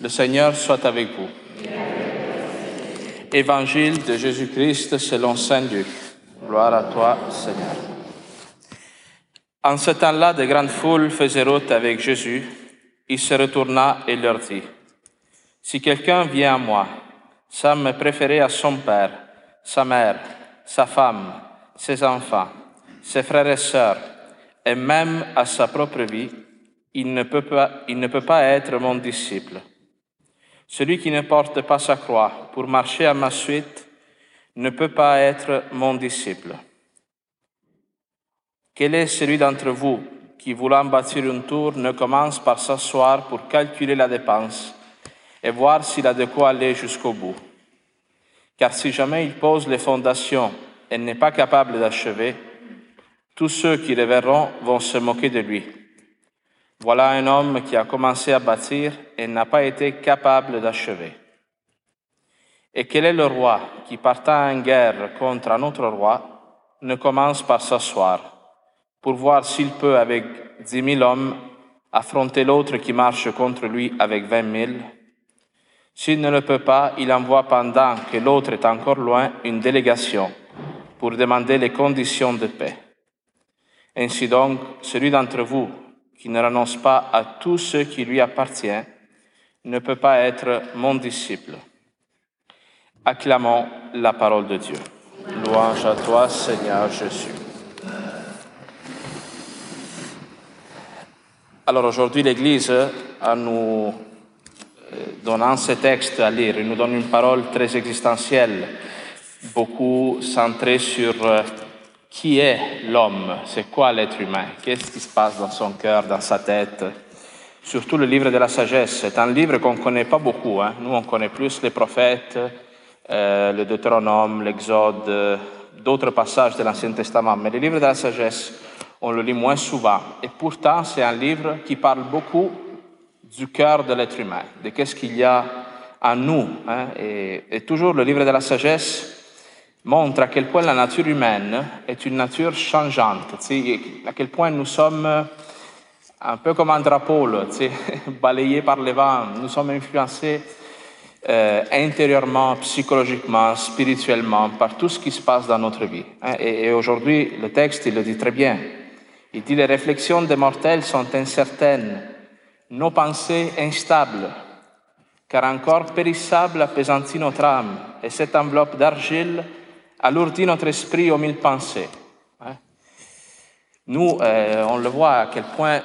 Le Seigneur soit avec vous. Évangile de Jésus-Christ selon Saint Luc. Gloire à toi, Seigneur. En ce temps-là, de grandes foules faisaient route avec Jésus. Il se retourna et leur dit, Si quelqu'un vient à moi, sans me préférer à son père, sa mère, sa femme, ses enfants, ses frères et sœurs, et même à sa propre vie, il ne peut pas, il ne peut pas être mon disciple. Celui qui ne porte pas sa croix pour marcher à ma suite ne peut pas être mon disciple. Quel est celui d'entre vous qui, voulant bâtir une tour, ne commence par s'asseoir pour calculer la dépense et voir s'il a de quoi aller jusqu'au bout? Car si jamais il pose les fondations et n'est pas capable d'achever, tous ceux qui le verront vont se moquer de lui. Voilà un homme qui a commencé à bâtir et n'a pas été capable d'achever. Et quel est le roi qui, partant en guerre contre un autre roi, ne commence par s'asseoir pour voir s'il peut, avec dix mille hommes, affronter l'autre qui marche contre lui avec vingt mille? S'il ne le peut pas, il envoie pendant que l'autre est encore loin une délégation pour demander les conditions de paix. Ainsi donc, celui d'entre vous qui ne renonce pas à tout ce qui lui appartient ne peut pas être mon disciple. Acclamons la parole de Dieu. Louange à toi, Seigneur Jésus. Alors aujourd'hui, l'Église, en nous donnant ce texte à lire, nous donne une parole très existentielle, beaucoup centrée sur qui est l'homme, c'est quoi l'être humain, qu'est-ce qui se passe dans son cœur, dans sa tête? Surtout le livre de la sagesse, c'est un livre qu'on ne connaît pas beaucoup. Hein. Nous, on connaît plus les prophètes, euh, le Deutéronome, l'Exode, d'autres passages de l'Ancien Testament. Mais le livre de la sagesse, on le lit moins souvent. Et pourtant, c'est un livre qui parle beaucoup du cœur de l'être humain, de qu'est-ce qu'il y a en nous. Hein. Et toujours le livre de la sagesse montre à quel point la nature humaine est une nature changeante, à quel point nous sommes un peu comme un drapeau, balayé par le vent, nous sommes influencés euh, intérieurement, psychologiquement, spirituellement par tout ce qui se passe dans notre vie. Hein. Et, aujourd'hui, le texte, il le dit très bien. Il dit les réflexions des mortels sont incertaines, nos pensées instables, car un corps périssable appesantit notre âme, et cette enveloppe d'argile alourdit notre esprit aux mille pensées. Hein? Nous, euh, on le voit à quel point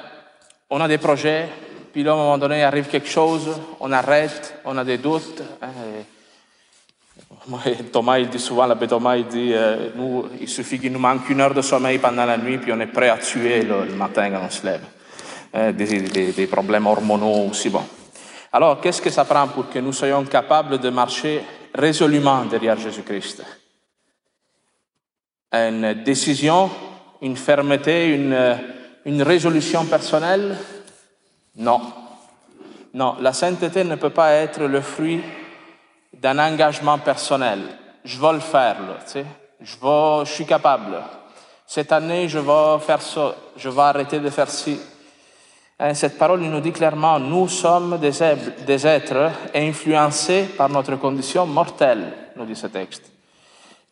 on a des projets, puis à un moment donné, arrive quelque chose, on arrête, on a des doutes. Hein, Thomas, il dit souvent, l'abbé Thomas, il dit, euh, nous, il suffit qu'il nous manque une heure de sommeil pendant la nuit, puis on est prêt à tuer le matin quand on se lève. Hein, des, problèmes hormonaux aussi, bon. Alors, qu'est-ce que ça prend pour que nous soyons capables de marcher résolument derrière Jésus-Christ? Une décision, une fermeté, une, une résolution personnelle? Non. Non, la sainteté ne peut pas être le fruit d'un engagement personnel. Je veux le faire, tu sais. Je, veux, je suis capable. Cette année, je vais faire ça. Je vais arrêter de faire ci. Hein, cette parole nous dit clairement, nous sommes des êtres influencés par notre condition mortelle, nous dit ce texte.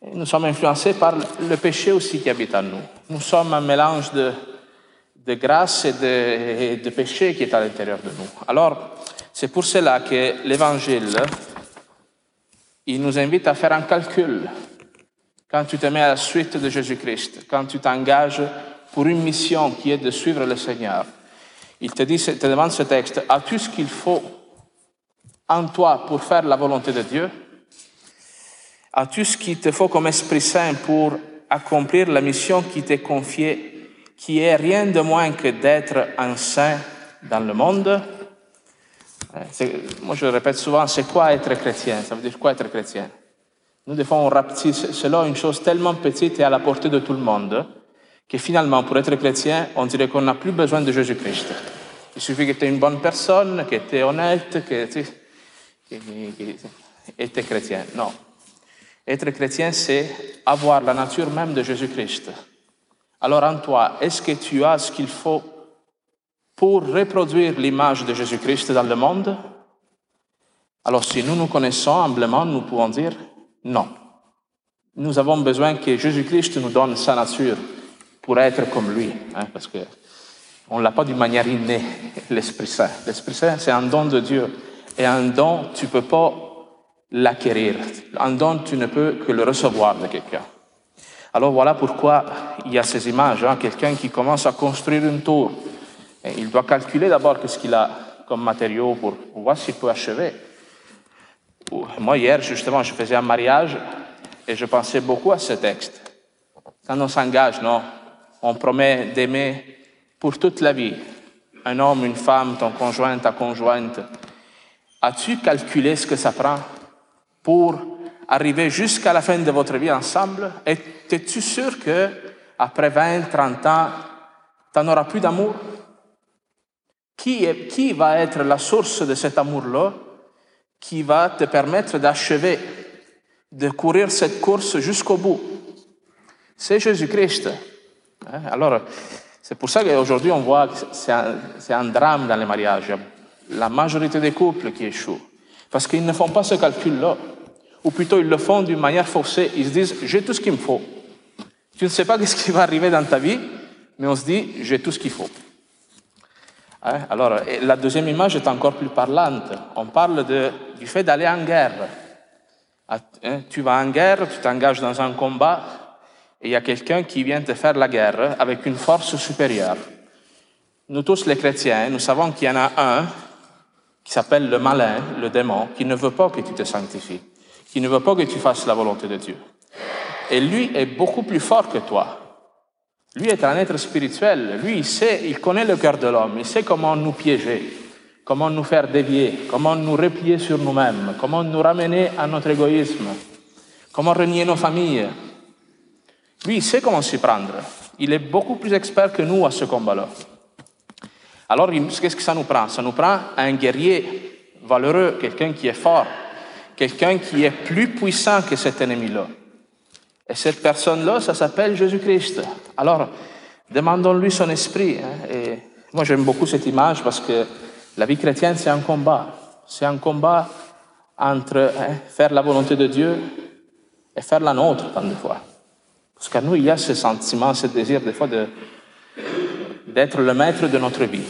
Nous sommes influencés par le péché aussi qui habite en nous. Nous sommes un mélange de, grâce et de, et de péché qui est à l'intérieur de nous. Alors, c'est pour cela que l'Évangile, il nous invite à faire un calcul quand tu te mets à la suite de Jésus-Christ, quand tu t'engages pour une mission qui est de suivre le Seigneur. Il te, dit, te demande ce texte, as-tu ce qu'il faut en toi pour faire la volonté de Dieu? As-tu ce qu'il te faut comme Esprit Saint pour accomplir la mission qui t'est confiée, qui est rien de moins que d'être un saint dans le monde? Moi, je le répète souvent, c'est quoi être chrétien? Ça veut dire quoi être chrétien? Nous, des fois, on rapetisse cela une chose tellement petite et à la portée de tout le monde que finalement, pour être chrétien, on dirait qu'on n'a plus besoin de Jésus-Christ. Il suffit que tu es une bonne personne, que tu es honnête, que tu es chrétien. Non. Être chrétien, c'est avoir la nature même de Jésus-Christ. Alors en toi, est-ce que tu as ce qu'il faut pour reproduire l'image de Jésus-Christ dans le monde? Alors si nous nous connaissons humblement, nous pouvons dire non. Nous avons besoin que Jésus-Christ nous donne sa nature pour être comme lui, hein, parce que on l'a pas d'une manière innée, l'Esprit Saint. L'Esprit Saint, c'est un don de Dieu. Et un don, tu ne peux pas l'acquérir. Un don, tu ne peux que le recevoir de quelqu'un. Alors voilà pourquoi il y a ces images. Hein. Quelqu'un qui commence à construire une tour, il doit calculer d'abord ce qu'il a comme matériaux pour, pour voir s'il peut achever. Moi, hier, justement, je faisais un mariage et je pensais beaucoup à ce texte. Quand on s'engage, non, on promet d'aimer pour toute la vie, un homme, une femme, ton conjoint, ta conjointe, as-tu calculé ce que ça prend pour arriver jusqu'à la fin de votre vie ensemble? Es-tu sûr que après 20, 30 ans, tu n'en auras plus d'amour? Qui, qui va être la source de cet amour-là qui va te permettre d'achever, de courir cette course jusqu'au bout? C'est Jésus-Christ. Hein? Alors, c'est pour ça qu'aujourd'hui, on voit que c'est un, un, drame dans les mariages. La majorité des couples qui échouent. Parce qu'ils ne font pas ce calcul-là. Ou plutôt, ils le font d'une manière forcée. Ils se disent, j'ai tout ce qu'il me faut. Tu ne sais pas ce qui va arriver dans ta vie, mais on se dit, j'ai tout ce qu'il faut. Hein? Alors, la deuxième image est encore plus parlante. On parle du fait d'aller en guerre. Hein? Tu vas en guerre, tu t'engages dans un combat, et il y a quelqu'un qui vient te faire la guerre avec une force supérieure. Nous tous les chrétiens, nous savons qu'il y en a un qui s'appelle le malin, le démon, qui ne veut pas que tu te sanctifies, qui ne veut pas que tu fasses la volonté de Dieu. Et lui est beaucoup plus fort que toi. Lui est un être spirituel. Lui, il sait, il connaît le cœur de l'homme. Il sait comment nous piéger, comment nous faire dévier, comment nous replier sur nous-mêmes, comment nous ramener à notre égoïsme, comment renier nos familles, lui, il sait comment s'y prendre. Il est beaucoup plus expert que nous à ce combat-là. Alors, qu'est-ce que ça nous prend? Ça nous prend un guerrier valeureux, quelqu'un qui est fort, quelqu'un qui est plus puissant que cet ennemi-là. Et cette personne-là, ça s'appelle Jésus-Christ. Alors, demandons-lui son esprit. Hein. et moi, j'aime beaucoup cette image parce que la vie chrétienne, c'est un combat. C'est un combat entre hein, faire la volonté de Dieu et faire la nôtre, tant de fois. Parce qu'à nous, il y a ce sentiment, ce désir des fois d'être le maître de notre vie,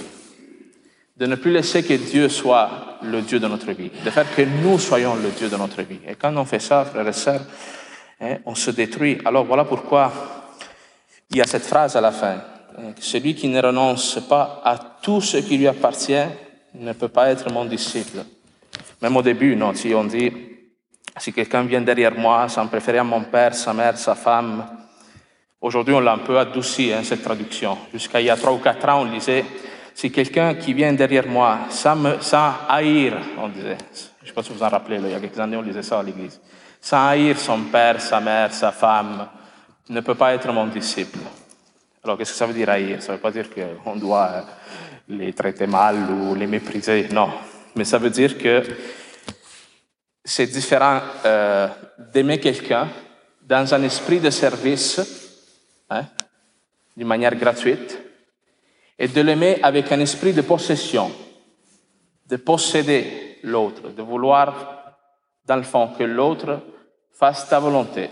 de ne plus laisser que Dieu soit le Dieu de notre vie, de faire que nous soyons le Dieu de notre vie. Et quand on fait ça, frères et sœurs, hein, on se détruit. Alors voilà pourquoi il y a cette phrase à la fin. Hein, celui qui ne renonce pas à tout ce qui lui appartient ne peut pas être mon disciple. Même au début, non, si on dit, si quelqu'un vient derrière moi sans préférer à mon père, sa mère, sa femme, Aujourd'hui, on l'a un peu adouci, hein, cette traduction. Jusqu'à il y a trois ou quatre ans, on disait, si quelqu'un qui vient derrière moi, sans, haïr, on disait, je ne sais pas si vous en rappelez, il y a quelques années, on disait ça à l'église, sans haïr son père, sa mère, sa femme, ne peut pas être mon disciple. Alors, qu'est-ce que ça veut dire haïr? Ça ne veut pas dire qu'on doit euh, les traiter mal ou les mépriser, non. Mais ça veut dire que c'est différent euh, d'aimer quelqu'un dans un esprit de service hein, d'une manière gratuite, et de l'aimer avec un esprit de possession, de posséder l'autre, de vouloir, dans le fond, que l'autre fasse ta volonté,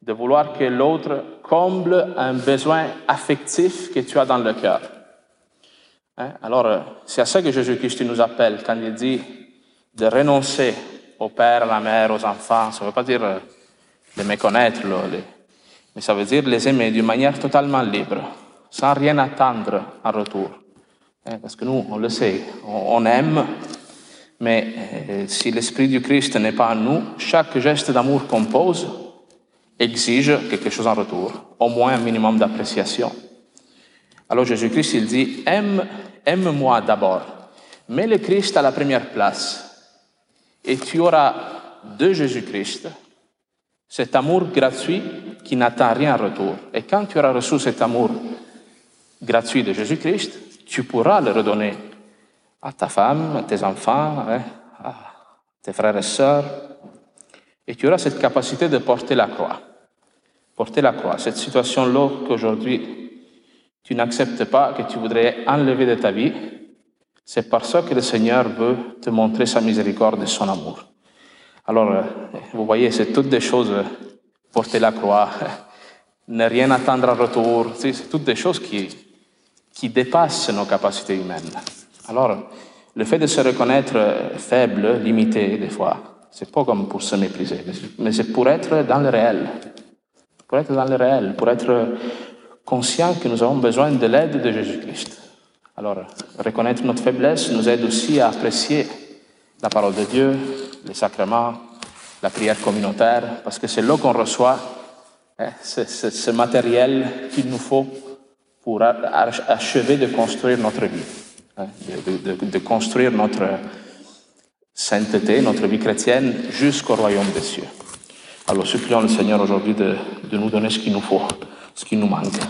de vouloir que l'autre comble un besoin affectif que tu as dans le cœur. Hein? Alors, euh, c'est à ça que Jésus-Christ nous appelle quand il dit de renoncer au père, à la mère, aux enfants. Ça ne veut pas dire euh, de méconnaître mais ça veut dire les aimer d'une manière totalement libre, sans rien attendre en retour. Hein, parce que nous, on le sait, on aime, mais euh, si l'Esprit du Christ n'est pas en nous, chaque geste d'amour qu'on pose exige quelque chose en retour, au moins un minimum d'appréciation. Alors Jésus-Christ, il dit, aime, aime-moi d'abord, mets le Christ à la première place, et tu auras de Jésus-Christ cet amour gratuit qui n'attend rien en retour. Et quand tu auras reçu cet amour gratuit de Jésus-Christ, tu pourras le redonner à ta femme, à tes enfants, hein, à tes frères et sœurs. Et tu auras cette capacité de porter la croix. Porter la croix. Cette situation-là qu'aujourd'hui tu n'acceptes pas, que tu voudrais enlever de ta vie, C'est par ça que le Seigneur veut te montrer sa miséricorde et son amour. Alors, euh, vous voyez, c'est toutes des choses, euh, porter la croix, ne rien attendre en retour, c'est toutes des choses qui, qui dépassent nos capacités humaines. Alors, le fait de se reconnaître faible, limité, des fois, c'est pas comme pour se mépriser, mais c'est pour être dans le réel. Pour être dans le réel, pour être conscient que nous avons besoin de l'aide de Jésus-Christ. Alors, reconnaître notre faiblesse nous aide aussi à apprécier la parole de Dieu, les sacrements, la prière communautaire, parce que c'est là qu'on reçoit hein, ce, matériel qu'il nous faut pour achever de construire notre vie, hein, de, construire notre sainteté, notre vie chrétienne jusqu'au royaume des cieux. Alors supplions le Seigneur aujourd'hui de, nous donner ce qu'il nous faut, ce qui nous manque.